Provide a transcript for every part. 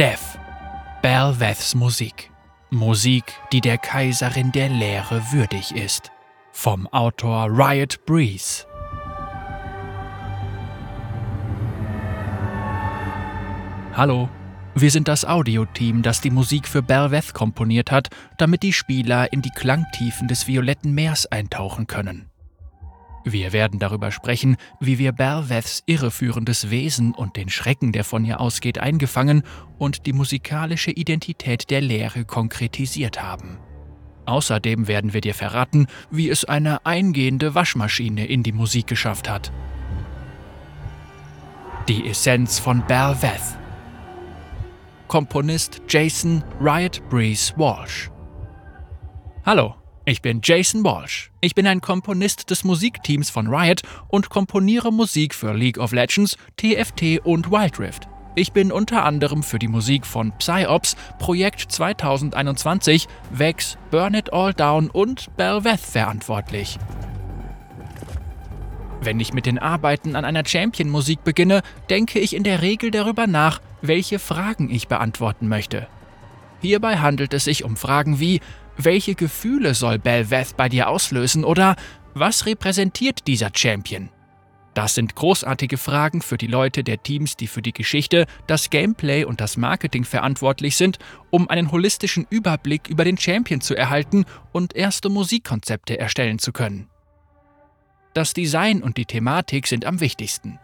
Death. Belveths Musik. Musik, die der Kaiserin der Lehre würdig ist. Vom Autor Riot Breeze. Hallo, wir sind das Audioteam, das die Musik für Belveth komponiert hat, damit die Spieler in die Klangtiefen des violetten Meers eintauchen können. Wir werden darüber sprechen, wie wir Belveths irreführendes Wesen und den Schrecken, der von ihr ausgeht, eingefangen und die musikalische Identität der Lehre konkretisiert haben. Außerdem werden wir dir verraten, wie es eine eingehende Waschmaschine in die Musik geschafft hat. Die Essenz von Belveth. Komponist Jason Riot Breeze Walsh. Hallo, ich bin Jason Walsh. Ich bin ein Komponist des Musikteams von Riot und komponiere Musik für League of Legends, TFT und Wild Rift. Ich bin unter anderem für die Musik von PsyOps, Projekt 2021, Vex, Burn It All Down und Belveth verantwortlich. Wenn ich mit den Arbeiten an einer Champion-Musik beginne, denke ich in der Regel darüber nach, welche Fragen ich beantworten möchte. Hierbei handelt es sich um Fragen wie, welche Gefühle soll Belveth bei dir auslösen oder was repräsentiert dieser Champion? Das sind großartige Fragen für die Leute der Teams, die für die Geschichte, das Gameplay und das Marketing verantwortlich sind, um einen holistischen Überblick über den Champion zu erhalten und erste Musikkonzepte erstellen zu können. Das Design und die Thematik sind am wichtigsten.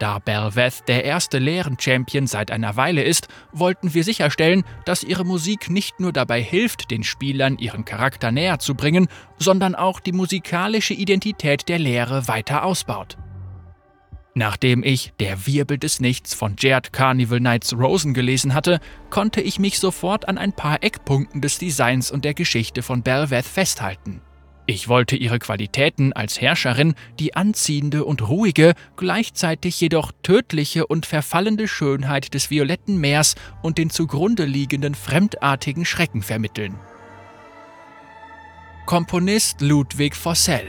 Da Belveth der erste Lehren-Champion seit einer Weile ist, wollten wir sicherstellen, dass ihre Musik nicht nur dabei hilft, den Spielern ihren Charakter näher zu bringen, sondern auch die musikalische Identität der Lehre weiter ausbaut. Nachdem ich Der Wirbel des Nichts von Jared Carnival Knights Rosen gelesen hatte, konnte ich mich sofort an ein paar Eckpunkten des Designs und der Geschichte von Belveth festhalten. Ich wollte ihre Qualitäten als Herrscherin, die anziehende und ruhige, gleichzeitig jedoch tödliche und verfallende Schönheit des violetten Meers und den zugrunde liegenden fremdartigen Schrecken vermitteln. Komponist Ludwig Fossel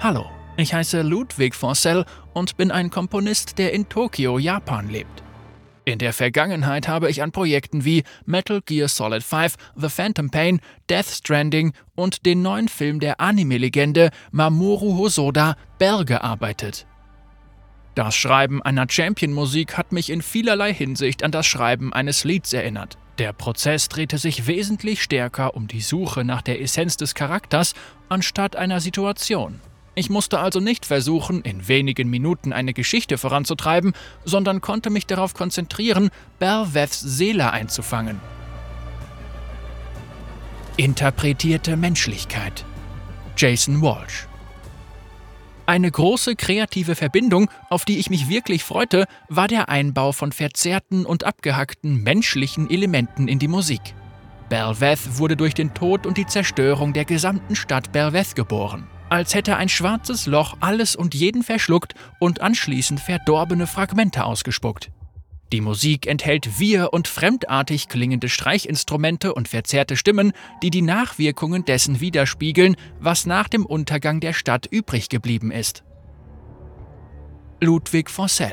Hallo, ich heiße Ludwig Fossel und bin ein Komponist, der in Tokio, Japan lebt. In der Vergangenheit habe ich an Projekten wie Metal Gear Solid 5, The Phantom Pain, Death Stranding und den neuen Film der Anime-Legende Mamoru Hosoda Bell gearbeitet. Das Schreiben einer Champion-Musik hat mich in vielerlei Hinsicht an das Schreiben eines Lieds erinnert. Der Prozess drehte sich wesentlich stärker um die Suche nach der Essenz des Charakters anstatt einer Situation. Ich musste also nicht versuchen, in wenigen Minuten eine Geschichte voranzutreiben, sondern konnte mich darauf konzentrieren, Belveths Seele einzufangen. Interpretierte Menschlichkeit. Jason Walsh. Eine große kreative Verbindung, auf die ich mich wirklich freute, war der Einbau von verzerrten und abgehackten menschlichen Elementen in die Musik. Belveth wurde durch den Tod und die Zerstörung der gesamten Stadt Belveth geboren als hätte ein schwarzes Loch alles und jeden verschluckt und anschließend verdorbene Fragmente ausgespuckt. Die Musik enthält wir- und fremdartig klingende Streichinstrumente und verzerrte Stimmen, die die Nachwirkungen dessen widerspiegeln, was nach dem Untergang der Stadt übrig geblieben ist. Ludwig Fossel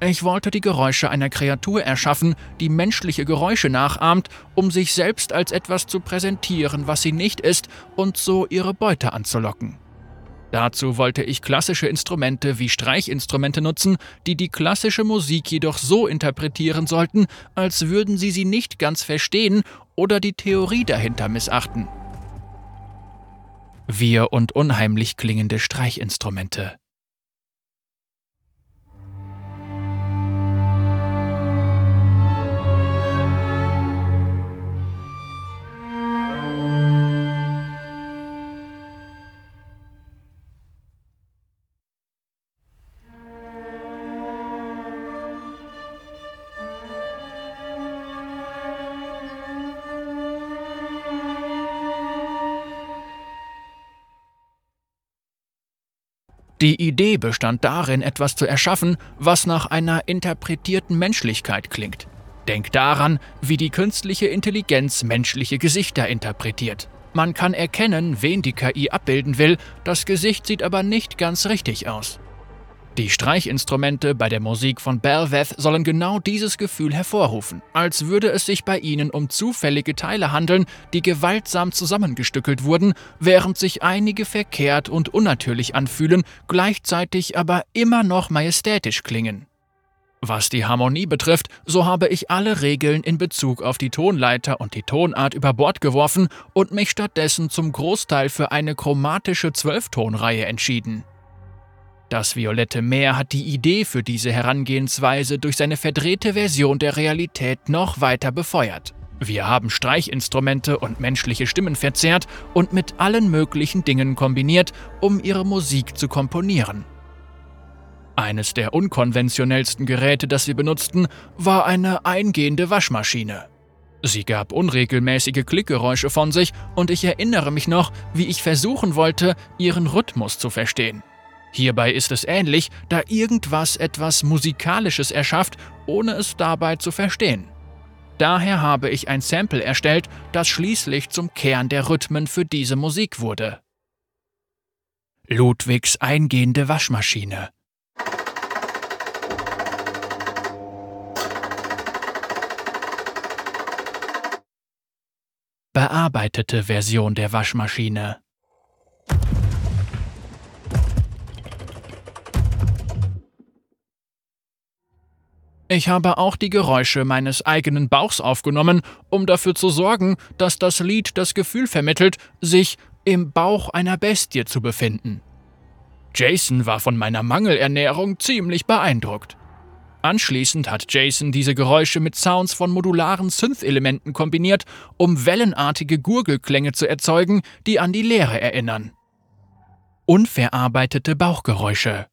ich wollte die Geräusche einer Kreatur erschaffen, die menschliche Geräusche nachahmt, um sich selbst als etwas zu präsentieren, was sie nicht ist, und so ihre Beute anzulocken. Dazu wollte ich klassische Instrumente wie Streichinstrumente nutzen, die die klassische Musik jedoch so interpretieren sollten, als würden sie sie nicht ganz verstehen oder die Theorie dahinter missachten. Wir und unheimlich klingende Streichinstrumente. Die Idee bestand darin, etwas zu erschaffen, was nach einer interpretierten Menschlichkeit klingt. Denk daran, wie die künstliche Intelligenz menschliche Gesichter interpretiert. Man kann erkennen, wen die KI abbilden will, das Gesicht sieht aber nicht ganz richtig aus. Die Streichinstrumente bei der Musik von Belveth sollen genau dieses Gefühl hervorrufen, als würde es sich bei ihnen um zufällige Teile handeln, die gewaltsam zusammengestückelt wurden, während sich einige verkehrt und unnatürlich anfühlen, gleichzeitig aber immer noch majestätisch klingen. Was die Harmonie betrifft, so habe ich alle Regeln in Bezug auf die Tonleiter und die Tonart über Bord geworfen und mich stattdessen zum Großteil für eine chromatische Zwölftonreihe entschieden. Das violette Meer hat die Idee für diese Herangehensweise durch seine verdrehte Version der Realität noch weiter befeuert. Wir haben Streichinstrumente und menschliche Stimmen verzerrt und mit allen möglichen Dingen kombiniert, um ihre Musik zu komponieren. Eines der unkonventionellsten Geräte, das wir benutzten, war eine eingehende Waschmaschine. Sie gab unregelmäßige Klickgeräusche von sich und ich erinnere mich noch, wie ich versuchen wollte, ihren Rhythmus zu verstehen. Hierbei ist es ähnlich, da irgendwas etwas Musikalisches erschafft, ohne es dabei zu verstehen. Daher habe ich ein Sample erstellt, das schließlich zum Kern der Rhythmen für diese Musik wurde. Ludwigs eingehende Waschmaschine. Bearbeitete Version der Waschmaschine. Ich habe auch die Geräusche meines eigenen Bauchs aufgenommen, um dafür zu sorgen, dass das Lied das Gefühl vermittelt, sich im Bauch einer Bestie zu befinden. Jason war von meiner Mangelernährung ziemlich beeindruckt. Anschließend hat Jason diese Geräusche mit Sounds von modularen Synth-Elementen kombiniert, um wellenartige Gurgelklänge zu erzeugen, die an die Leere erinnern. Unverarbeitete Bauchgeräusche.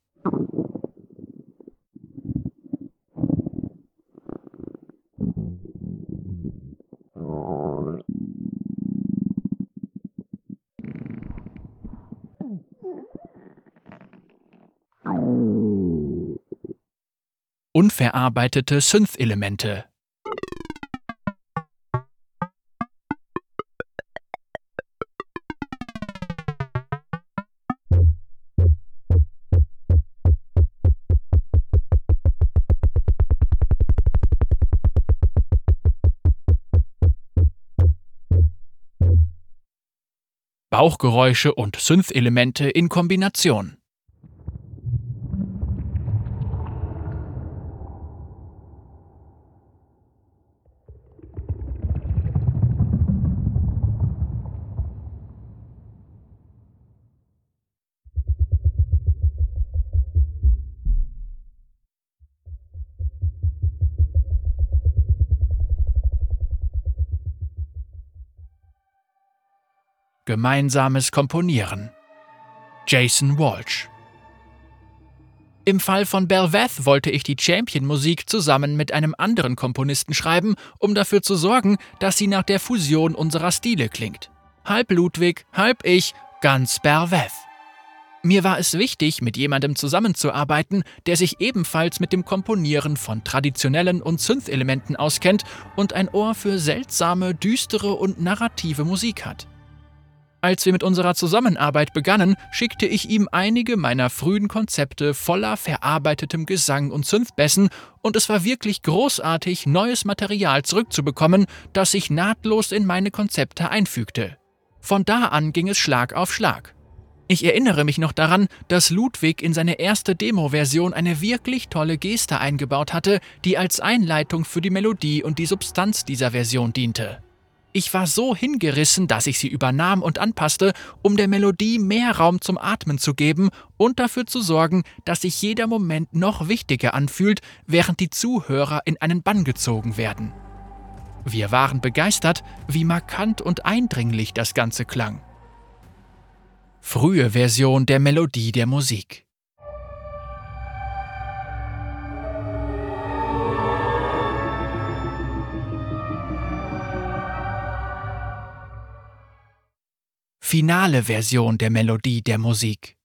Unverarbeitete Synth-Elemente. Bauchgeräusche und Synth-Elemente in Kombination. Gemeinsames Komponieren. Jason Walsh im Fall von Belveth wollte ich die Champion-Musik zusammen mit einem anderen Komponisten schreiben, um dafür zu sorgen, dass sie nach der Fusion unserer Stile klingt. Halb Ludwig, halb ich, ganz Belveth. Mir war es wichtig, mit jemandem zusammenzuarbeiten, der sich ebenfalls mit dem Komponieren von traditionellen und Synth-Elementen auskennt und ein Ohr für seltsame, düstere und narrative Musik hat. Als wir mit unserer Zusammenarbeit begannen, schickte ich ihm einige meiner frühen Konzepte voller verarbeitetem Gesang und Synthbässen und es war wirklich großartig, neues Material zurückzubekommen, das sich nahtlos in meine Konzepte einfügte. Von da an ging es Schlag auf Schlag. Ich erinnere mich noch daran, dass Ludwig in seine erste Demo-Version eine wirklich tolle Geste eingebaut hatte, die als Einleitung für die Melodie und die Substanz dieser Version diente. Ich war so hingerissen, dass ich sie übernahm und anpasste, um der Melodie mehr Raum zum Atmen zu geben und dafür zu sorgen, dass sich jeder Moment noch wichtiger anfühlt, während die Zuhörer in einen Bann gezogen werden. Wir waren begeistert, wie markant und eindringlich das Ganze klang. Frühe Version der Melodie der Musik. finale Version der Melodie der Musik.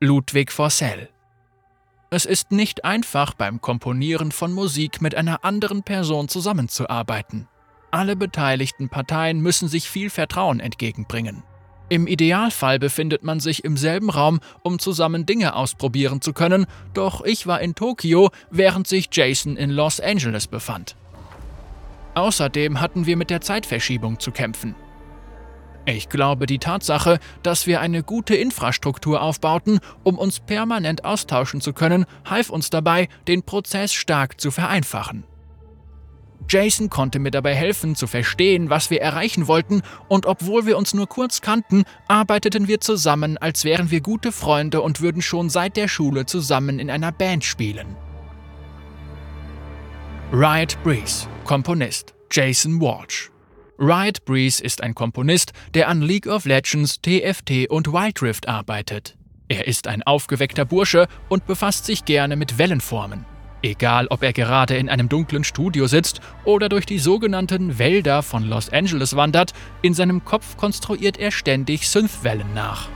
Ludwig Forsell es ist nicht einfach, beim Komponieren von Musik mit einer anderen Person zusammenzuarbeiten. Alle beteiligten Parteien müssen sich viel Vertrauen entgegenbringen. Im Idealfall befindet man sich im selben Raum, um zusammen Dinge ausprobieren zu können, doch ich war in Tokio, während sich Jason in Los Angeles befand. Außerdem hatten wir mit der Zeitverschiebung zu kämpfen. Ich glaube, die Tatsache, dass wir eine gute Infrastruktur aufbauten, um uns permanent austauschen zu können, half uns dabei, den Prozess stark zu vereinfachen. Jason konnte mir dabei helfen zu verstehen, was wir erreichen wollten, und obwohl wir uns nur kurz kannten, arbeiteten wir zusammen, als wären wir gute Freunde und würden schon seit der Schule zusammen in einer Band spielen. Riot Breeze, Komponist Jason Walsh. Riot Breeze ist ein Komponist, der an League of Legends, TFT und Wild Rift arbeitet. Er ist ein aufgeweckter Bursche und befasst sich gerne mit Wellenformen. Egal, ob er gerade in einem dunklen Studio sitzt oder durch die sogenannten Wälder von Los Angeles wandert, in seinem Kopf konstruiert er ständig Synthwellen nach.